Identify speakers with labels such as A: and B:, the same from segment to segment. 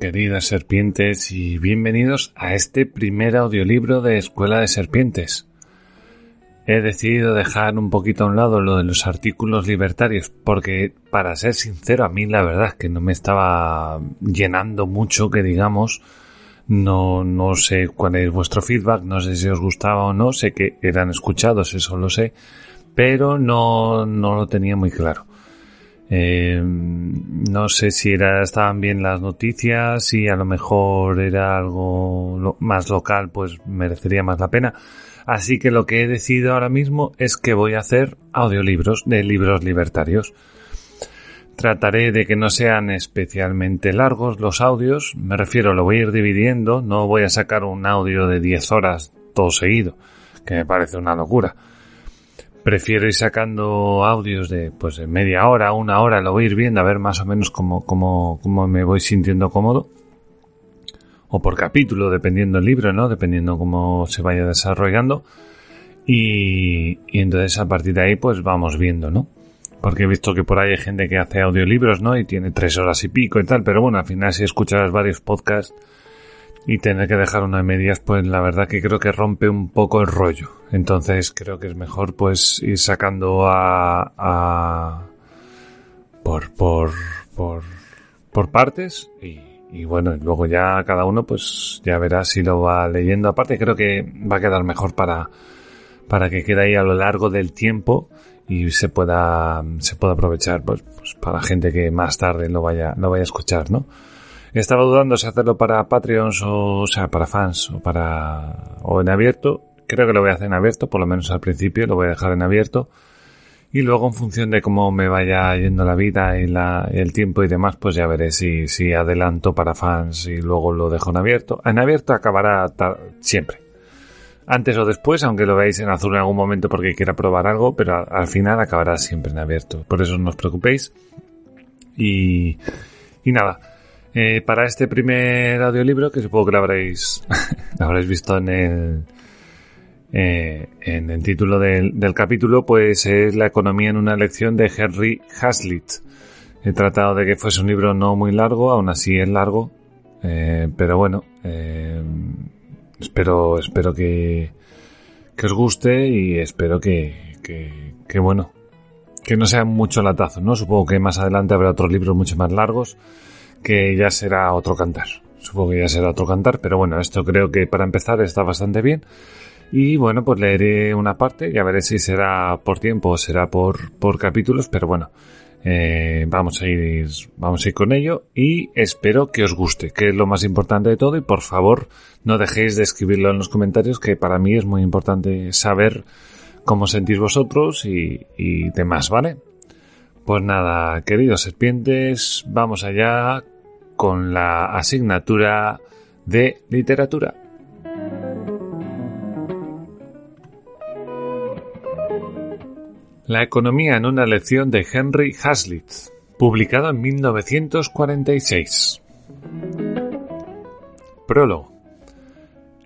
A: Queridas serpientes, y bienvenidos a este primer audiolibro de Escuela de Serpientes. He decidido dejar un poquito a un lado lo de los artículos libertarios, porque, para ser sincero, a mí la verdad es que no me estaba llenando mucho, que digamos, no, no sé cuál es vuestro feedback, no sé si os gustaba o no, sé que eran escuchados, eso lo sé, pero no, no lo tenía muy claro. Eh, no sé si era, estaban bien las noticias, y a lo mejor era algo más local, pues merecería más la pena. Así que lo que he decidido ahora mismo es que voy a hacer audiolibros de libros libertarios. Trataré de que no sean especialmente largos los audios, me refiero, lo voy a ir dividiendo, no voy a sacar un audio de 10 horas todo seguido, que me parece una locura prefiero ir sacando audios de pues de media hora, una hora, lo voy a ir viendo a ver más o menos cómo, cómo, cómo me voy sintiendo cómodo. O por capítulo, dependiendo el libro, ¿no? Dependiendo cómo se vaya desarrollando. Y, y entonces a partir de ahí pues vamos viendo, ¿no? Porque he visto que por ahí hay gente que hace audiolibros, ¿no? Y tiene tres horas y pico y tal, pero bueno, al final si escuchas varios podcasts y tener que dejar una medias, pues la verdad que creo que rompe un poco el rollo. Entonces creo que es mejor pues ir sacando a, a por, por, por, por partes y, y bueno, luego ya cada uno pues ya verá si lo va leyendo. Aparte creo que va a quedar mejor para, para que quede ahí a lo largo del tiempo y se pueda, se pueda aprovechar pues, pues para gente que más tarde lo vaya, lo vaya a escuchar, ¿no? Estaba dudando si hacerlo para Patreons o, sea, para fans o para, o en abierto. Creo que lo voy a hacer en abierto, por lo menos al principio, lo voy a dejar en abierto. Y luego en función de cómo me vaya yendo la vida y, el tiempo y demás, pues ya veré si, adelanto para fans y luego lo dejo en abierto. En abierto acabará siempre. Antes o después, aunque lo veáis en azul en algún momento porque quiera probar algo, pero al final acabará siempre en abierto. Por eso no os preocupéis. Y nada. Eh, para este primer audiolibro, que supongo que lo habréis, lo habréis visto en el, eh, en el título del, del, capítulo, pues es La economía en una lección de Henry Hazlitt. He tratado de que fuese un libro no muy largo, aún así es largo, eh, pero bueno, espero, espero que, que os guste y espero que, que, que bueno, que no sea mucho latazo, ¿no? Supongo que más adelante habrá otros libros mucho más largos que ya será otro cantar. Supongo que ya será otro cantar, pero bueno, esto creo que para empezar está bastante bien. Y bueno, pues leeré una parte, ya veré si será por tiempo o será por, por capítulos, pero bueno, eh, vamos a ir, vamos a ir con ello y espero que os guste, que es lo más importante de todo y por favor no dejéis de escribirlo en los comentarios que para mí es muy importante saber cómo sentís vosotros y, y demás, ¿vale? Pues nada, queridos serpientes, vamos allá con la asignatura de literatura. La economía en una lección de Henry Hazlitt, publicado en 1946. Prólogo.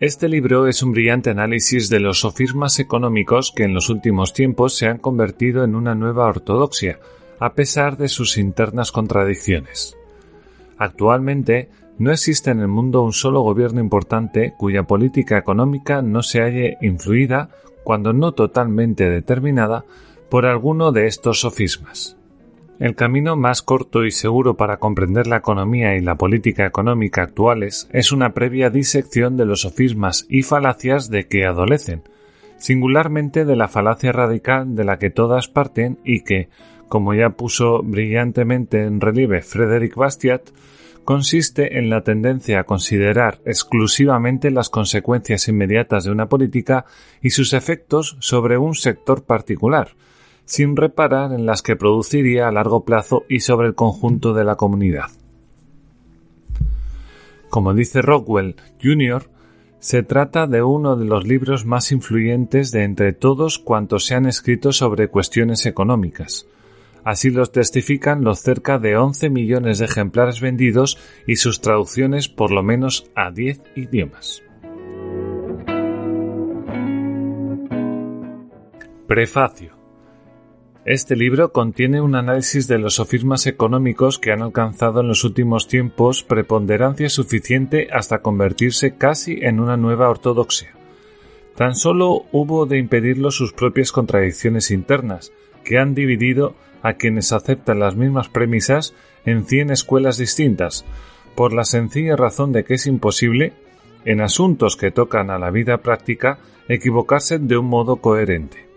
A: Este libro es un brillante análisis de los sofismas económicos que en los últimos tiempos se han convertido en una nueva ortodoxia, a pesar de sus internas contradicciones. Actualmente, no existe en el mundo un solo gobierno importante cuya política económica no se halle influida, cuando no totalmente determinada, por alguno de estos sofismas. El camino más corto y seguro para comprender la economía y la política económica actuales es una previa disección de los sofismas y falacias de que adolecen, singularmente de la falacia radical de la que todas parten y que, como ya puso brillantemente en relieve Frederick Bastiat, consiste en la tendencia a considerar exclusivamente las consecuencias inmediatas de una política y sus efectos sobre un sector particular, sin reparar en las que produciría a largo plazo y sobre el conjunto de la comunidad. Como dice Rockwell Jr., se trata de uno de los libros más influyentes de entre todos cuantos se han escrito sobre cuestiones económicas, Así lo testifican los cerca de 11 millones de ejemplares vendidos y sus traducciones por lo menos a 10 idiomas. Prefacio. Este libro contiene un análisis de los sofismas económicos que han alcanzado en los últimos tiempos preponderancia suficiente hasta convertirse casi en una nueva ortodoxia. Tan solo hubo de impedirlo sus propias contradicciones internas, que han dividido a quienes aceptan las mismas premisas en cien escuelas distintas, por la sencilla razón de que es imposible, en asuntos que tocan a la vida práctica, equivocarse de un modo coherente.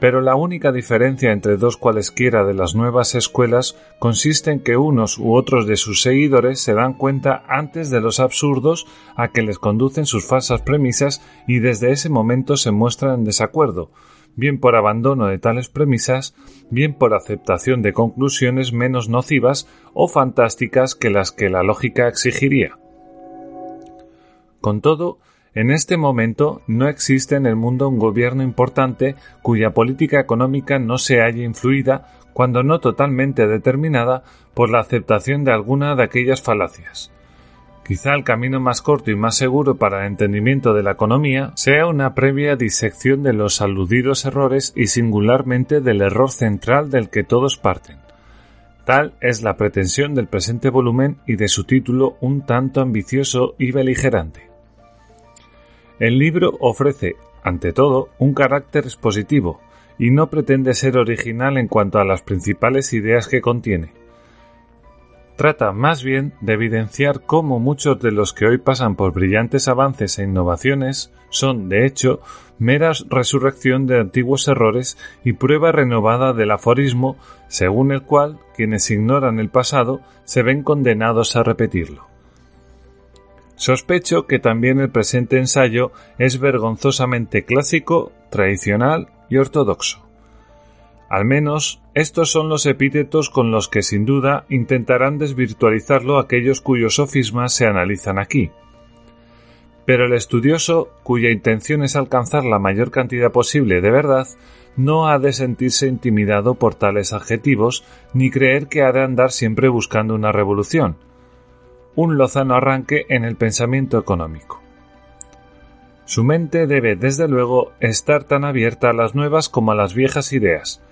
A: Pero la única diferencia entre dos cualesquiera de las nuevas escuelas consiste en que unos u otros de sus seguidores se dan cuenta antes de los absurdos a que les conducen sus falsas premisas y desde ese momento se muestran en desacuerdo, bien por abandono de tales premisas, bien por aceptación de conclusiones menos nocivas o fantásticas que las que la lógica exigiría. Con todo, en este momento no existe en el mundo un gobierno importante cuya política económica no se haya influida, cuando no totalmente determinada, por la aceptación de alguna de aquellas falacias. Quizá el camino más corto y más seguro para el entendimiento de la economía sea una previa disección de los aludidos errores y singularmente del error central del que todos parten. Tal es la pretensión del presente volumen y de su título un tanto ambicioso y beligerante. El libro ofrece, ante todo, un carácter expositivo, y no pretende ser original en cuanto a las principales ideas que contiene. Trata más bien de evidenciar cómo muchos de los que hoy pasan por brillantes avances e innovaciones son, de hecho, meras resurrección de antiguos errores y prueba renovada del aforismo según el cual quienes ignoran el pasado se ven condenados a repetirlo. Sospecho que también el presente ensayo es vergonzosamente clásico, tradicional y ortodoxo. Al menos estos son los epítetos con los que sin duda intentarán desvirtualizarlo aquellos cuyos sofismas se analizan aquí. Pero el estudioso, cuya intención es alcanzar la mayor cantidad posible de verdad, no ha de sentirse intimidado por tales adjetivos ni creer que ha de andar siempre buscando una revolución, un lozano arranque en el pensamiento económico. Su mente debe, desde luego, estar tan abierta a las nuevas como a las viejas ideas,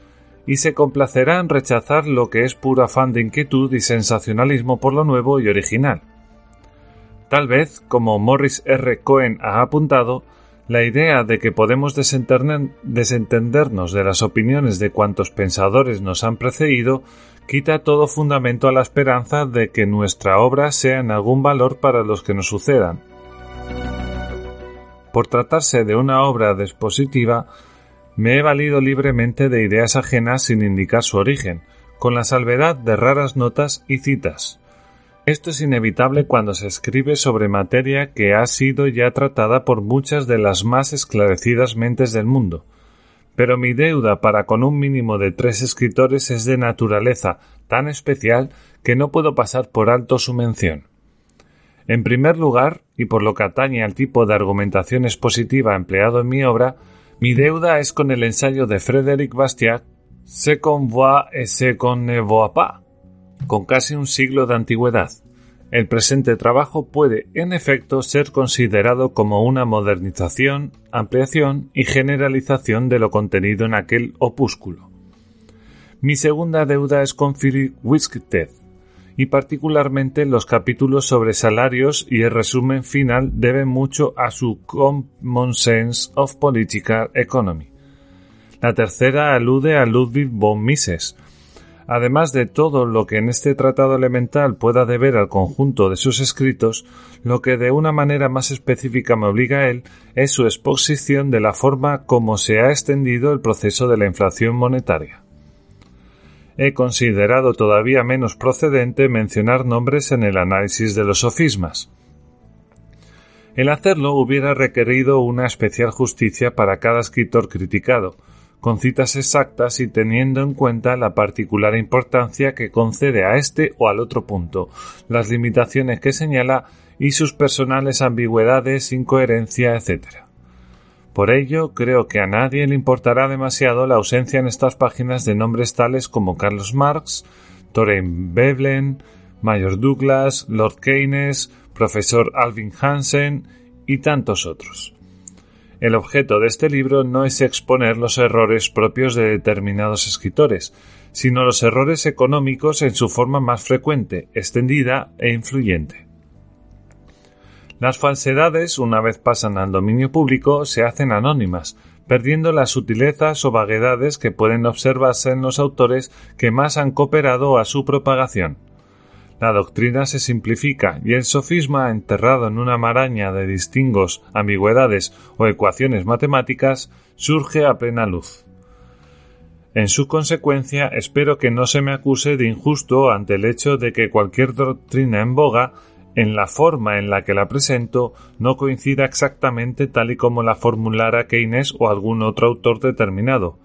A: y se complacerá en rechazar lo que es puro afán de inquietud y sensacionalismo por lo nuevo y original. Tal vez, como Morris R. Cohen ha apuntado, la idea de que podemos desentendernos de las opiniones de cuantos pensadores nos han precedido quita todo fundamento a la esperanza de que nuestra obra sea en algún valor para los que nos sucedan. Por tratarse de una obra dispositiva, me he valido libremente de ideas ajenas sin indicar su origen, con la salvedad de raras notas y citas. Esto es inevitable cuando se escribe sobre materia que ha sido ya tratada por muchas de las más esclarecidas mentes del mundo, pero mi deuda para con un mínimo de tres escritores es de naturaleza tan especial que no puedo pasar por alto su mención. En primer lugar, y por lo que atañe al tipo de argumentación expositiva empleado en mi obra, mi deuda es con el ensayo de Frédéric Bastiat, Se con voix et se con ne voit pas, con casi un siglo de antigüedad. El presente trabajo puede, en efecto, ser considerado como una modernización, ampliación y generalización de lo contenido en aquel opúsculo. Mi segunda deuda es con Philip Wisted, y particularmente los capítulos sobre salarios y el resumen final deben mucho a su Common Sense of Political Economy. La tercera alude a Ludwig von Mises, Además de todo lo que en este tratado elemental pueda deber al conjunto de sus escritos, lo que de una manera más específica me obliga a él es su exposición de la forma como se ha extendido el proceso de la inflación monetaria. He considerado todavía menos procedente mencionar nombres en el análisis de los sofismas. El hacerlo hubiera requerido una especial justicia para cada escritor criticado, con citas exactas y teniendo en cuenta la particular importancia que concede a este o al otro punto, las limitaciones que señala y sus personales ambigüedades, incoherencia, etc. Por ello, creo que a nadie le importará demasiado la ausencia en estas páginas de nombres tales como Carlos Marx, Thoreau Veblen, Mayor Douglas, Lord Keynes, profesor Alvin Hansen y tantos otros. El objeto de este libro no es exponer los errores propios de determinados escritores, sino los errores económicos en su forma más frecuente, extendida e influyente. Las falsedades, una vez pasan al dominio público, se hacen anónimas, perdiendo las sutilezas o vaguedades que pueden observarse en los autores que más han cooperado a su propagación. La doctrina se simplifica y el sofisma, enterrado en una maraña de distingos, ambigüedades o ecuaciones matemáticas, surge a plena luz. En su consecuencia, espero que no se me acuse de injusto ante el hecho de que cualquier doctrina en boga en la forma en la que la presento no coincida exactamente tal y como la formulara Keynes o algún otro autor determinado.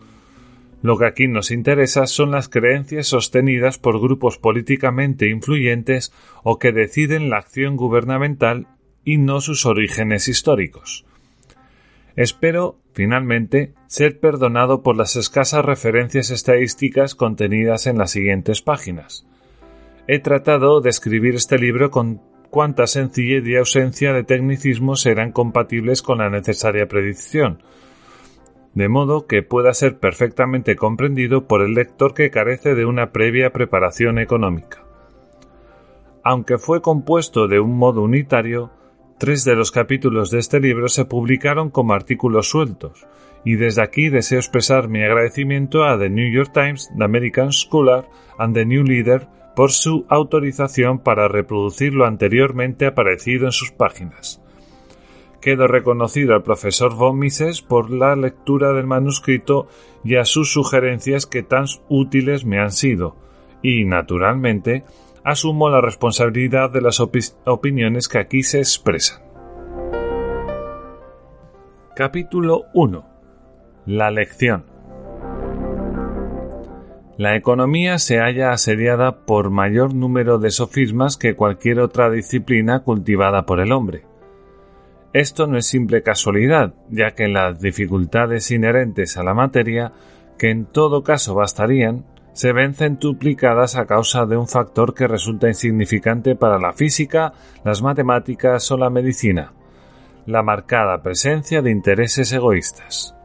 A: Lo que aquí nos interesa son las creencias sostenidas por grupos políticamente influyentes o que deciden la acción gubernamental y no sus orígenes históricos. Espero, finalmente, ser perdonado por las escasas referencias estadísticas contenidas en las siguientes páginas. He tratado de escribir este libro con cuánta sencillez y ausencia de tecnicismos serán compatibles con la necesaria predicción, de modo que pueda ser perfectamente comprendido por el lector que carece de una previa preparación económica. Aunque fue compuesto de un modo unitario, tres de los capítulos de este libro se publicaron como artículos sueltos, y desde aquí deseo expresar mi agradecimiento a The New York Times, The American Scholar and The New Leader por su autorización para reproducir lo anteriormente aparecido en sus páginas. Quedo reconocido al profesor von Mises por la lectura del manuscrito y a sus sugerencias que tan útiles me han sido, y, naturalmente, asumo la responsabilidad de las opiniones que aquí se expresan. Capítulo 1. La lección. La economía se halla asediada por mayor número de sofismas que cualquier otra disciplina cultivada por el hombre. Esto no es simple casualidad, ya que las dificultades inherentes a la materia, que en todo caso bastarían, se ven centuplicadas a causa de un factor que resulta insignificante para la física, las matemáticas o la medicina, la marcada presencia de intereses egoístas.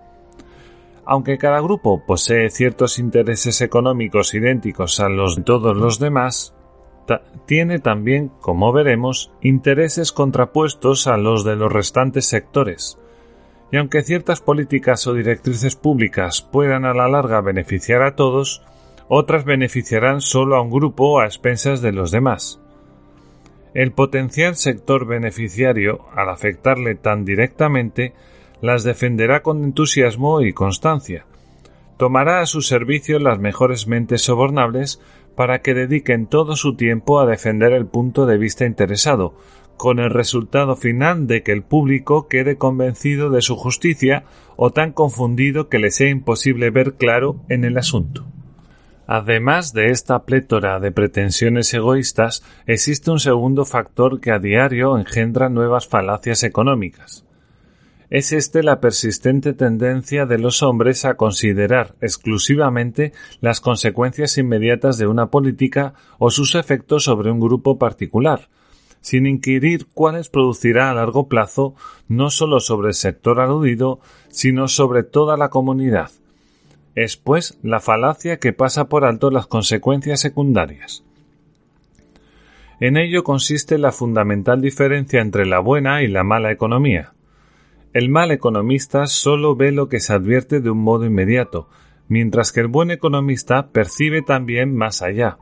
A: Aunque cada grupo posee ciertos intereses económicos idénticos a los de todos los demás, tiene también, como veremos, intereses contrapuestos a los de los restantes sectores. Y aunque ciertas políticas o directrices públicas puedan a la larga beneficiar a todos, otras beneficiarán solo a un grupo a expensas de los demás. El potencial sector beneficiario, al afectarle tan directamente, las defenderá con entusiasmo y constancia. Tomará a su servicio las mejores mentes sobornables para que dediquen todo su tiempo a defender el punto de vista interesado, con el resultado final de que el público quede convencido de su justicia o tan confundido que le sea imposible ver claro en el asunto. Además de esta plétora de pretensiones egoístas, existe un segundo factor que a diario engendra nuevas falacias económicas es este la persistente tendencia de los hombres a considerar exclusivamente las consecuencias inmediatas de una política o sus efectos sobre un grupo particular, sin inquirir cuáles producirá a largo plazo no sólo sobre el sector aludido, sino sobre toda la comunidad. Es, pues, la falacia que pasa por alto las consecuencias secundarias. En ello consiste la fundamental diferencia entre la buena y la mala economía. El mal economista solo ve lo que se advierte de un modo inmediato, mientras que el buen economista percibe también más allá.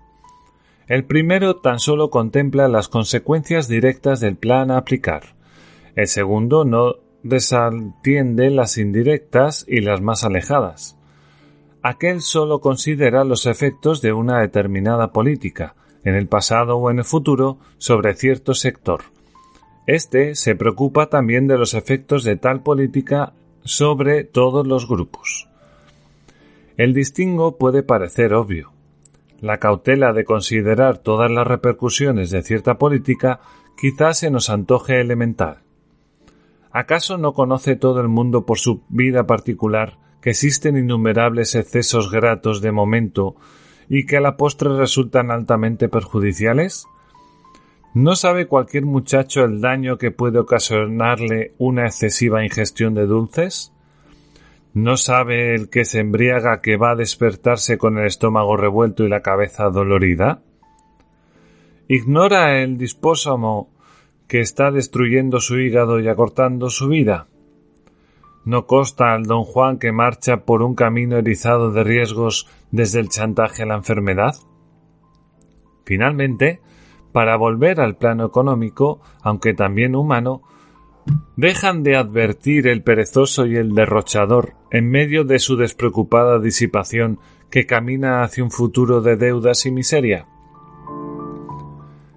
A: El primero tan solo contempla las consecuencias directas del plan a aplicar. El segundo no desatiende las indirectas y las más alejadas. Aquel solo considera los efectos de una determinada política, en el pasado o en el futuro, sobre cierto sector este se preocupa también de los efectos de tal política sobre todos los grupos. El distingo puede parecer obvio. La cautela de considerar todas las repercusiones de cierta política quizás se nos antoje elemental. ¿Acaso no conoce todo el mundo por su vida particular que existen innumerables excesos gratos de momento y que a la postre resultan altamente perjudiciales? ¿No sabe cualquier muchacho el daño que puede ocasionarle una excesiva ingestión de dulces? ¿No sabe el que se embriaga que va a despertarse con el estómago revuelto y la cabeza dolorida? ¿Ignora el dispósamo que está destruyendo su hígado y acortando su vida? ¿No consta al don Juan que marcha por un camino erizado de riesgos desde el chantaje a la enfermedad? Finalmente, para volver al plano económico, aunque también humano, dejan de advertir el perezoso y el derrochador en medio de su despreocupada disipación que camina hacia un futuro de deudas y miseria.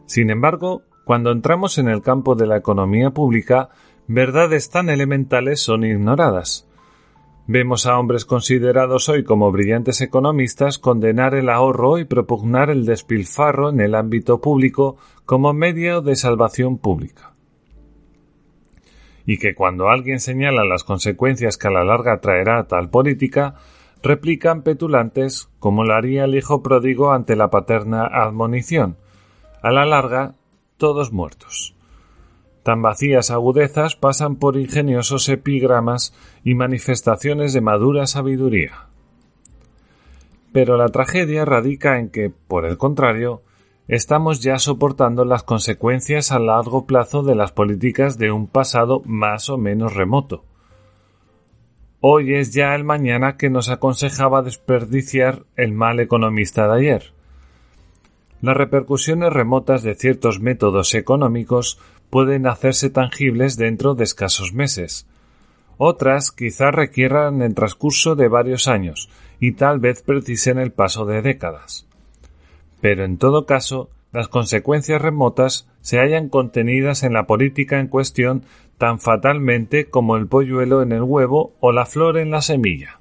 A: Sin embargo, cuando entramos en el campo de la economía pública, verdades tan elementales son ignoradas. Vemos a hombres considerados hoy como brillantes economistas condenar el ahorro y propugnar el despilfarro en el ámbito público como medio de salvación pública. Y que cuando alguien señala las consecuencias que a la larga traerá tal política, replican petulantes como lo haría el hijo pródigo ante la paterna admonición. A la larga, todos muertos. Tan vacías agudezas pasan por ingeniosos epigramas y manifestaciones de madura sabiduría. Pero la tragedia radica en que, por el contrario, estamos ya soportando las consecuencias a largo plazo de las políticas de un pasado más o menos remoto. Hoy es ya el mañana que nos aconsejaba desperdiciar el mal economista de ayer. Las repercusiones remotas de ciertos métodos económicos pueden hacerse tangibles dentro de escasos meses. Otras quizá requieran el transcurso de varios años y tal vez precisen el paso de décadas. Pero en todo caso, las consecuencias remotas se hallan contenidas en la política en cuestión tan fatalmente como el polluelo en el huevo o la flor en la semilla.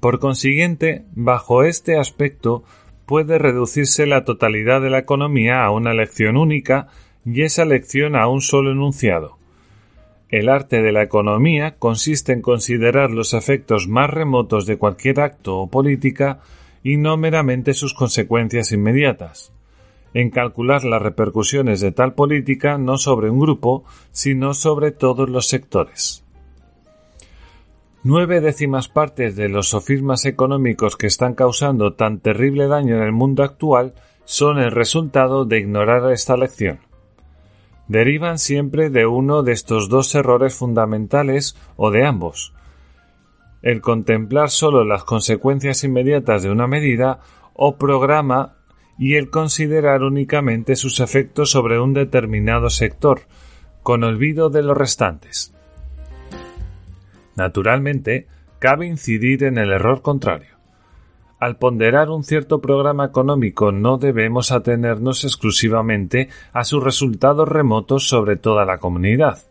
A: Por consiguiente, bajo este aspecto, puede reducirse la totalidad de la economía a una lección única y esa lección a un solo enunciado. El arte de la economía consiste en considerar los efectos más remotos de cualquier acto o política y no meramente sus consecuencias inmediatas, en calcular las repercusiones de tal política no sobre un grupo, sino sobre todos los sectores. Nueve décimas partes de los sofismas económicos que están causando tan terrible daño en el mundo actual son el resultado de ignorar esta lección. Derivan siempre de uno de estos dos errores fundamentales o de ambos. El contemplar solo las consecuencias inmediatas de una medida o programa y el considerar únicamente sus efectos sobre un determinado sector, con olvido de los restantes. Naturalmente, cabe incidir en el error contrario. Al ponderar un cierto programa económico no debemos atenernos exclusivamente a sus resultados remotos sobre toda la comunidad.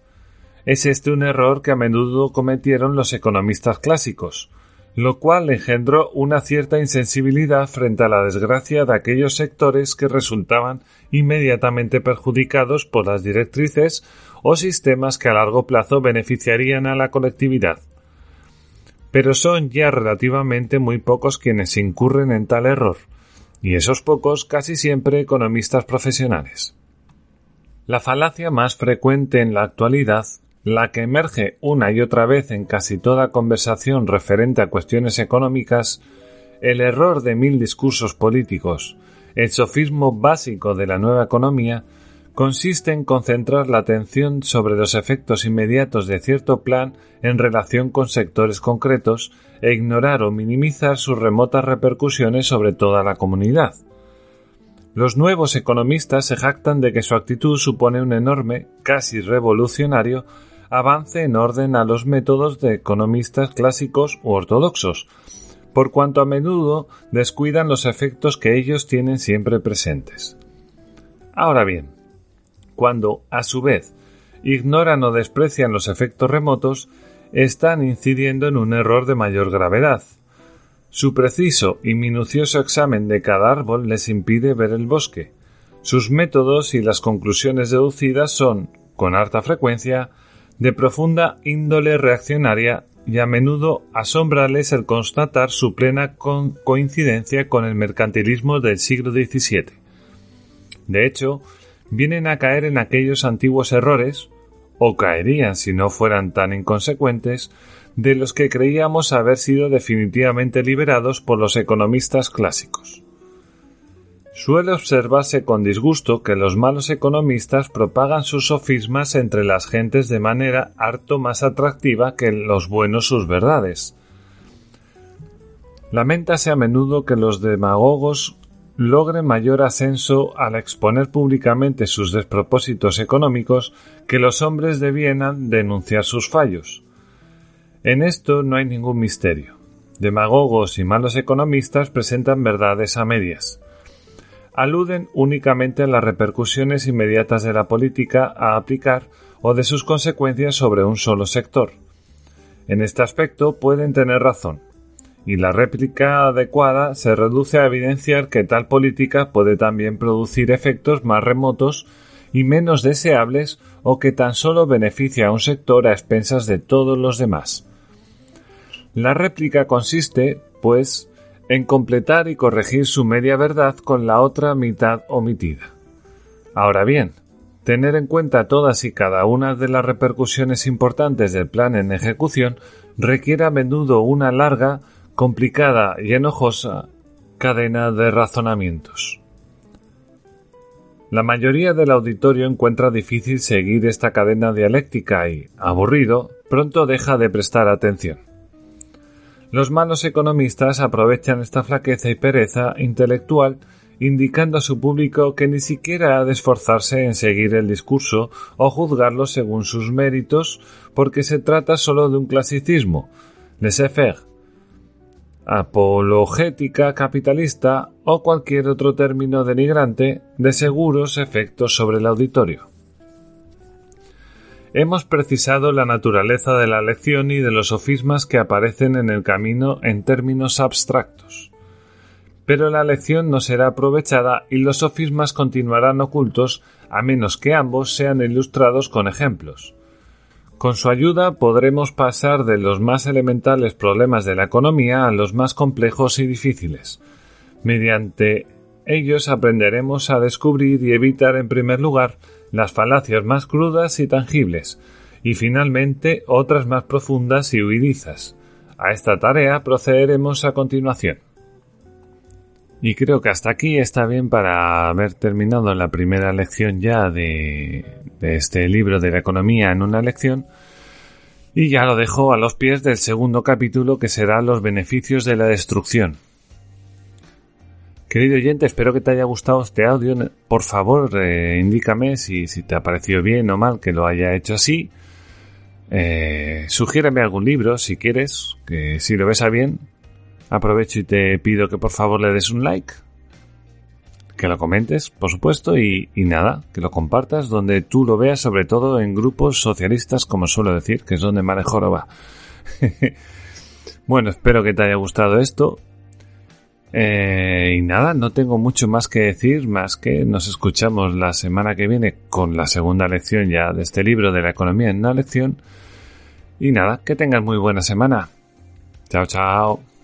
A: Es este un error que a menudo cometieron los economistas clásicos, lo cual engendró una cierta insensibilidad frente a la desgracia de aquellos sectores que resultaban inmediatamente perjudicados por las directrices o sistemas que a largo plazo beneficiarían a la colectividad. Pero son ya relativamente muy pocos quienes incurren en tal error, y esos pocos casi siempre economistas profesionales. La falacia más frecuente en la actualidad, la que emerge una y otra vez en casi toda conversación referente a cuestiones económicas, el error de mil discursos políticos, el sofismo básico de la nueva economía, consiste en concentrar la atención sobre los efectos inmediatos de cierto plan en relación con sectores concretos e ignorar o minimizar sus remotas repercusiones sobre toda la comunidad. Los nuevos economistas se jactan de que su actitud supone un enorme, casi revolucionario, avance en orden a los métodos de economistas clásicos u ortodoxos, por cuanto a menudo descuidan los efectos que ellos tienen siempre presentes. Ahora bien, cuando, a su vez, ignoran o desprecian los efectos remotos, están incidiendo en un error de mayor gravedad. Su preciso y minucioso examen de cada árbol les impide ver el bosque. Sus métodos y las conclusiones deducidas son, con harta frecuencia, de profunda índole reaccionaria y a menudo asombrales el constatar su plena coincidencia con el mercantilismo del siglo XVII. De hecho, vienen a caer en aquellos antiguos errores, o caerían si no fueran tan inconsecuentes, de los que creíamos haber sido definitivamente liberados por los economistas clásicos. Suele observarse con disgusto que los malos economistas propagan sus sofismas entre las gentes de manera harto más atractiva que los buenos sus verdades. Lamentase a menudo que los demagogos logren mayor ascenso al exponer públicamente sus despropósitos económicos que los hombres debieran denunciar sus fallos. En esto no hay ningún misterio. Demagogos y malos economistas presentan verdades a medias. Aluden únicamente a las repercusiones inmediatas de la política a aplicar o de sus consecuencias sobre un solo sector. En este aspecto pueden tener razón, y la réplica adecuada se reduce a evidenciar que tal política puede también producir efectos más remotos y menos deseables o que tan solo beneficia a un sector a expensas de todos los demás. La réplica consiste, pues, en completar y corregir su media verdad con la otra mitad omitida. Ahora bien, tener en cuenta todas y cada una de las repercusiones importantes del plan en ejecución requiere a menudo una larga, complicada y enojosa cadena de razonamientos. La mayoría del auditorio encuentra difícil seguir esta cadena dialéctica y, aburrido, pronto deja de prestar atención. Los malos economistas aprovechan esta flaqueza y pereza intelectual indicando a su público que ni siquiera ha de esforzarse en seguir el discurso o juzgarlo según sus méritos, porque se trata solo de un clasicismo, laissez-faire, apologética capitalista o cualquier otro término denigrante de seguros efectos sobre el auditorio. Hemos precisado la naturaleza de la lección y de los sofismas que aparecen en el camino en términos abstractos. Pero la lección no será aprovechada y los sofismas continuarán ocultos a menos que ambos sean ilustrados con ejemplos. Con su ayuda podremos pasar de los más elementales problemas de la economía a los más complejos y difíciles. Mediante ellos aprenderemos a descubrir y evitar en primer lugar las falacias más crudas y tangibles, y finalmente otras más profundas y huidizas. A esta tarea procederemos a continuación. Y creo que hasta aquí está bien para haber terminado la primera lección ya de, de este libro de la economía en una lección. Y ya lo dejo a los pies del segundo capítulo que será los beneficios de la destrucción. Querido oyente, espero que te haya gustado este audio. Por favor, eh, indícame si, te ha parecido bien o mal que lo haya hecho así. Eh, algún libro si quieres, que si lo ves a bien. Aprovecho y te pido que por favor le des un like, que lo comentes, por supuesto, y, nada, que lo compartas donde tú lo veas, sobre todo en grupos socialistas, como suelo decir, que es donde mejor va. bueno, espero que te haya gustado esto. Eh, y nada, no tengo mucho más que decir, más que nos escuchamos la semana que viene con la segunda lección ya de este libro de la economía en una lección. Y nada, que tengas muy buena semana. Chao, chao.